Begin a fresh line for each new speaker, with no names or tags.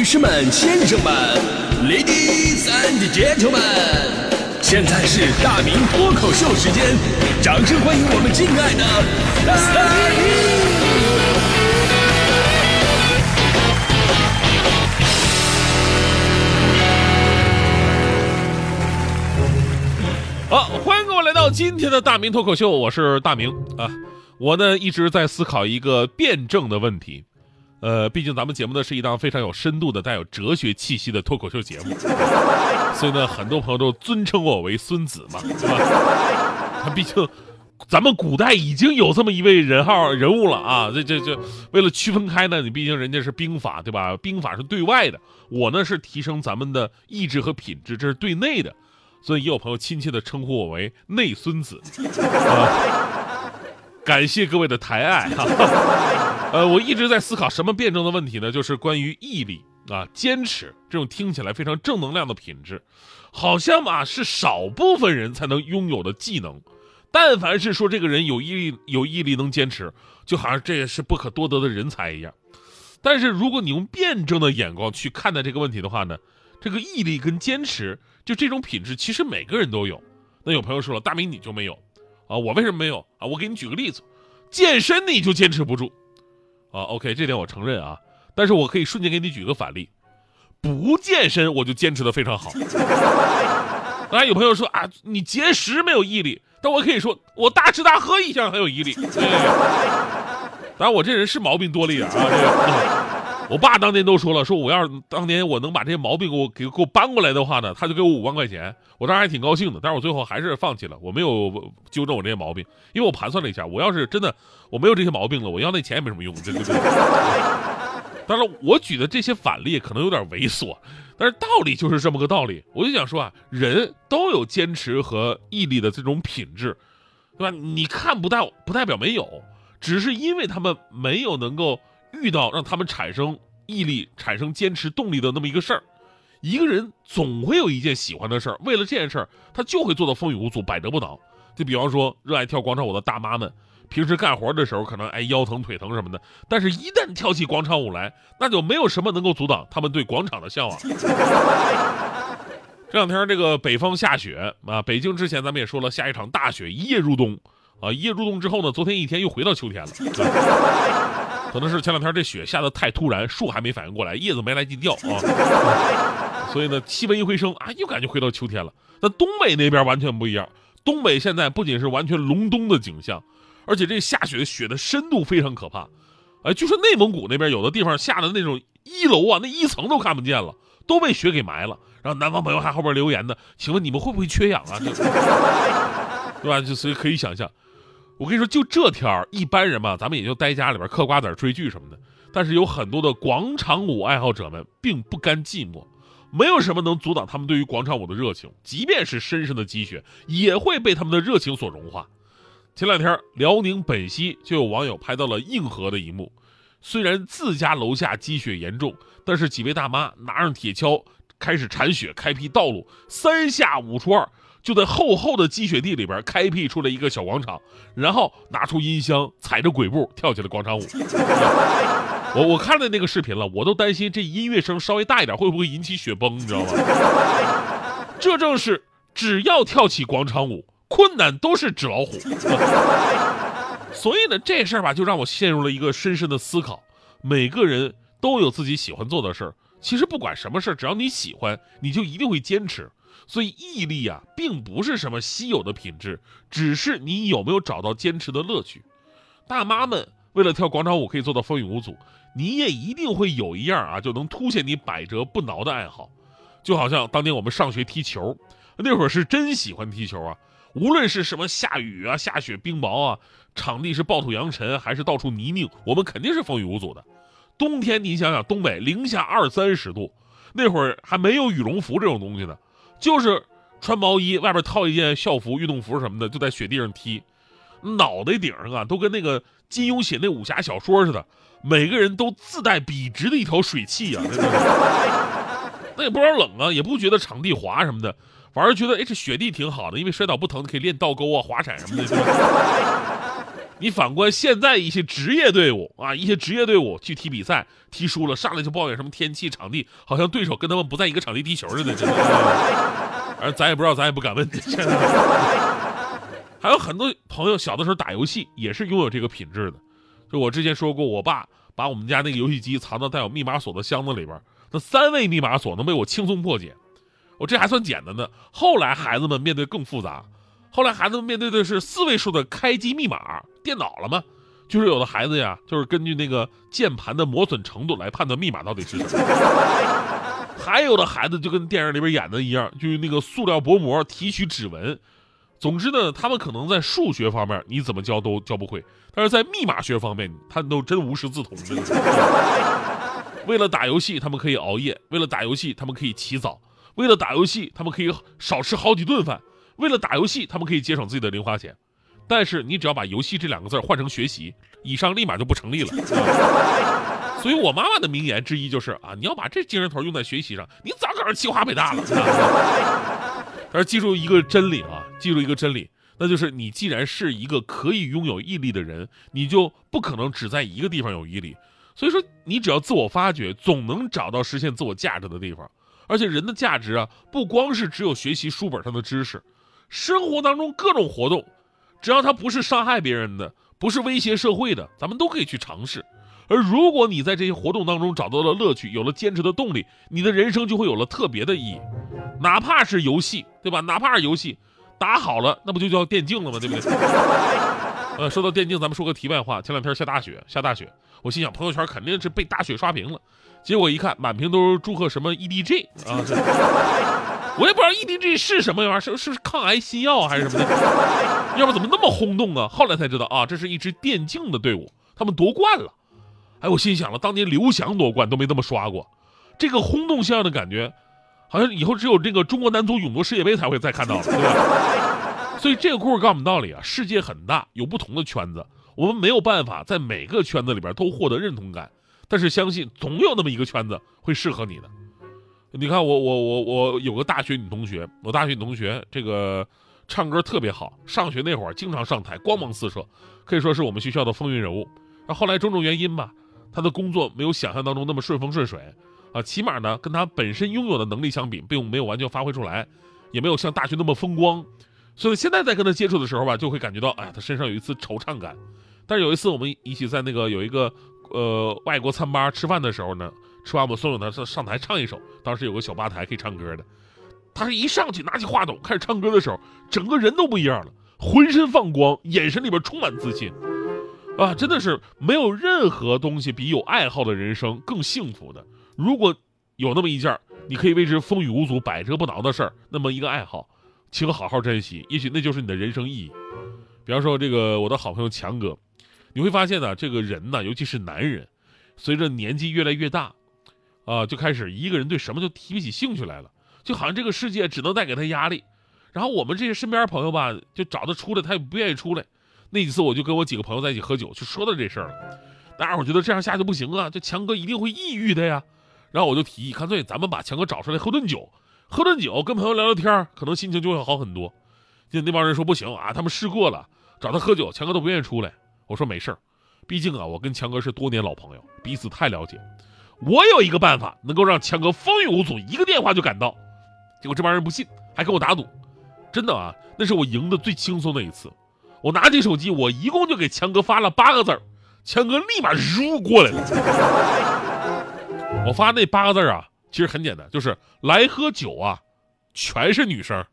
女士们、先生们，Ladies and Gentlemen，现在是大明脱口秀时间，掌声欢迎我们敬爱的大明！
好，欢迎各位来到今天的大明脱口秀，我是大明啊。我呢一直在思考一个辩证的问题，呃，毕竟咱们节目呢是一档非常有深度的、带有哲学气息的脱口秀节目，所以呢，很多朋友都尊称我为孙子嘛，是吧？毕竟咱们古代已经有这么一位人号人物了啊，这这这，为了区分开呢，你毕竟人家是兵法，对吧？兵法是对外的，我呢是提升咱们的意志和品质，这是对内的。所以也有朋友亲切地称呼我为“内孙子”，啊，感谢各位的抬爱哈。呃，我一直在思考什么辩证的问题呢？就是关于毅力啊、坚持这种听起来非常正能量的品质，好像嘛是少部分人才能拥有的技能。但凡是说这个人有毅力、有毅力能坚持，就好像这也是不可多得的人才一样。但是如果你用辩证的眼光去看待这个问题的话呢，这个毅力跟坚持。就这种品质，其实每个人都有。那有朋友说了，大明你就没有啊？我为什么没有啊？我给你举个例子，健身你就坚持不住啊？OK，这点我承认啊。但是我可以瞬间给你举个反例，不健身我就坚持的非常好。当然有朋友说啊，你节食没有毅力，但我可以说我大吃大喝一下很有毅力。当然我这人是毛病多了一点啊。这个我爸当年都说了，说我要是当年我能把这些毛病给我给给我搬过来的话呢，他就给我五万块钱。我当时还挺高兴的，但是我最后还是放弃了，我没有纠正我这些毛病，因为我盘算了一下，我要是真的我没有这些毛病了，我要那钱也没什么用，对对对？当然，我举的这些反例可能有点猥琐，但是道理就是这么个道理。我就想说啊，人都有坚持和毅力的这种品质，对吧？你看不到不代表没有，只是因为他们没有能够。遇到让他们产生毅力、产生坚持动力的那么一个事儿，一个人总会有一件喜欢的事儿，为了这件事儿，他就会做到风雨无阻、百折不挠。就比方说，热爱跳广场舞的大妈们，平时干活的时候可能哎腰疼、腿疼什么的，但是一旦跳起广场舞来，那就没有什么能够阻挡他们对广场的向往。这两天这个北方下雪啊，北京之前咱们也说了，下一场大雪，一夜入冬啊，一夜入冬之后呢，昨天一天又回到秋天了。可能是前两天这雪下的太突然，树还没反应过来，叶子没来及掉啊，所以呢，气温一回升啊，又感觉回到秋天了。那东北那边完全不一样，东北现在不仅是完全隆冬的景象，而且这下雪的雪的深度非常可怕。哎，就说内蒙古那边有的地方下的那种一楼啊，那一层都看不见了，都被雪给埋了。然后南方朋友还后边留言呢，请问你们会不会缺氧啊？对吧？就所以可以想象。我跟你说，就这天儿，一般人嘛，咱们也就待家里边嗑瓜子、追剧什么的。但是有很多的广场舞爱好者们并不甘寂寞，没有什么能阻挡他们对于广场舞的热情。即便是深深的积雪，也会被他们的热情所融化。前两天，辽宁本溪就有网友拍到了硬核的一幕：虽然自家楼下积雪严重，但是几位大妈拿上铁锹开始铲雪，开辟道路，三下五除二。就在厚厚的积雪地里边开辟出了一个小广场，然后拿出音箱，踩着鬼步跳起了广场舞。我我看了那个视频了，我都担心这音乐声稍微大一点会不会引起雪崩，你知道吗？这正是只要跳起广场舞，困难都是纸老虎。所以呢，这事儿吧，就让我陷入了一个深深的思考。每个人都有自己喜欢做的事儿，其实不管什么事儿，只要你喜欢，你就一定会坚持。所以毅力啊，并不是什么稀有的品质，只是你有没有找到坚持的乐趣。大妈们为了跳广场舞可以做到风雨无阻，你也一定会有一样啊，就能凸显你百折不挠的爱好。就好像当年我们上学踢球，那会儿是真喜欢踢球啊，无论是什么下雨啊、下雪、冰雹啊，场地是暴土扬尘还是到处泥泞，我们肯定是风雨无阻的。冬天你想想，东北零下二三十度，那会儿还没有羽绒服这种东西呢。就是穿毛衣，外边套一件校服、运动服什么的，就在雪地上踢，脑袋顶上啊，都跟那个金庸写那武侠小说似的，每个人都自带笔直的一条水汽啊，那也不知道冷啊，也不觉得场地滑什么的，反而觉得哎这雪地挺好的，因为摔倒不疼，可以练倒钩啊、滑铲什么的。你反观现在一些职业队伍啊，一些职业队伍去踢比赛，踢输了上来就抱怨什么天气、场地，好像对手跟他们不在一个场地踢球似的。真的，而咱也不知道，咱也不敢问。还有很多朋友小的时候打游戏也是拥有这个品质的。就我之前说过，我爸把我们家那个游戏机藏到带有密码锁的箱子里边，那三位密码锁能被我轻松破解。我这还算简单的，后来孩子们面对更复杂。后来孩子们面对的是四位数的开机密码，电脑了吗？就是有的孩子呀，就是根据那个键盘的磨损程度来判断密码到底是什么。还有的孩子就跟电影里边演的一样，就是那个塑料薄膜提取指纹。总之呢，他们可能在数学方面你怎么教都教不会，但是在密码学方面，他都真无师自通。为了打游戏，他们可以熬夜；为了打游戏，他们可以起早；为了打游戏，他们可以少吃好几顿饭。为了打游戏，他们可以节省自己的零花钱，但是你只要把“游戏”这两个字换成“学习”，以上立马就不成立了。所以我妈妈的名言之一就是啊，你要把这精神头用在学习上，你早考上清华北大了。但是记住一个真理啊，记住一个真理，那就是你既然是一个可以拥有毅力的人，你就不可能只在一个地方有毅力。所以说，你只要自我发掘，总能找到实现自我价值的地方。而且人的价值啊，不光是只有学习书本上的知识。生活当中各种活动，只要它不是伤害别人的，不是威胁社会的，咱们都可以去尝试。而如果你在这些活动当中找到了乐趣，有了坚持的动力，你的人生就会有了特别的意义。哪怕是游戏，对吧？哪怕是游戏，打好了，那不就叫电竞了吗？对不对？呃，说到电竞，咱们说个题外话。前两天下大雪，下大雪，我心想朋友圈肯定是被大雪刷屏了，结果一看，满屏都是祝贺什么 EDG 啊。我也不知道 EDG 是什么玩意儿，是是抗癌新药还是什么的？要不怎么那么轰动啊？后来才知道啊，这是一支电竞的队伍，他们夺冠了。哎，我心想了，当年刘翔夺冠都没这么刷过，这个轰动像的感觉，好像以后只有这个中国男足勇夺世界杯才会再看到了，对吧？所以这个故事告诉我们道理啊，世界很大，有不同的圈子，我们没有办法在每个圈子里边都获得认同感，但是相信总有那么一个圈子会适合你的。你看我我我我有个大学女同学，我大学女同学这个唱歌特别好，上学那会儿经常上台，光芒四射，可以说是我们学校的风云人物。那后来种种原因吧，她的工作没有想象当中那么顺风顺水啊，起码呢跟她本身拥有的能力相比，并没有完全发挥出来，也没有像大学那么风光。所以现在在跟她接触的时候吧，就会感觉到，哎，她身上有一丝惆怅感。但是有一次我们一起在那个有一个呃外国餐吧吃饭的时候呢。吃完我们送他上上台唱一首，当时有个小吧台可以唱歌的，他是一上去拿起话筒开始唱歌的时候，整个人都不一样了，浑身放光，眼神里边充满自信，啊，真的是没有任何东西比有爱好的人生更幸福的。如果有那么一件你可以为之风雨无阻、百折不挠的事儿，那么一个爱好，请好好珍惜，也许那就是你的人生意义。比方说这个我的好朋友强哥，你会发现呢，这个人呢，尤其是男人，随着年纪越来越大。啊，就开始一个人对什么就提不起兴趣来了，就好像这个世界只能带给他压力。然后我们这些身边朋友吧，就找他出来，他也不愿意出来。那几次我就跟我几个朋友在一起喝酒，就说到这事儿了。大家伙觉得这样下去不行啊，这强哥一定会抑郁的呀。然后我就提议，干脆咱们把强哥找出来喝顿酒，喝顿酒跟朋友聊聊天，可能心情就会好很多。就那帮人说不行啊，他们试过了，找他喝酒，强哥都不愿意出来。我说没事儿，毕竟啊，我跟强哥是多年老朋友，彼此太了解。我有一个办法，能够让强哥风雨无阻，一个电话就赶到。结果这帮人不信，还跟我打赌。真的啊，那是我赢的最轻松的一次。我拿起手机，我一共就给强哥发了八个字儿，强哥立马如过来了。我发那八个字啊，其实很简单，就是来喝酒啊，全是女生。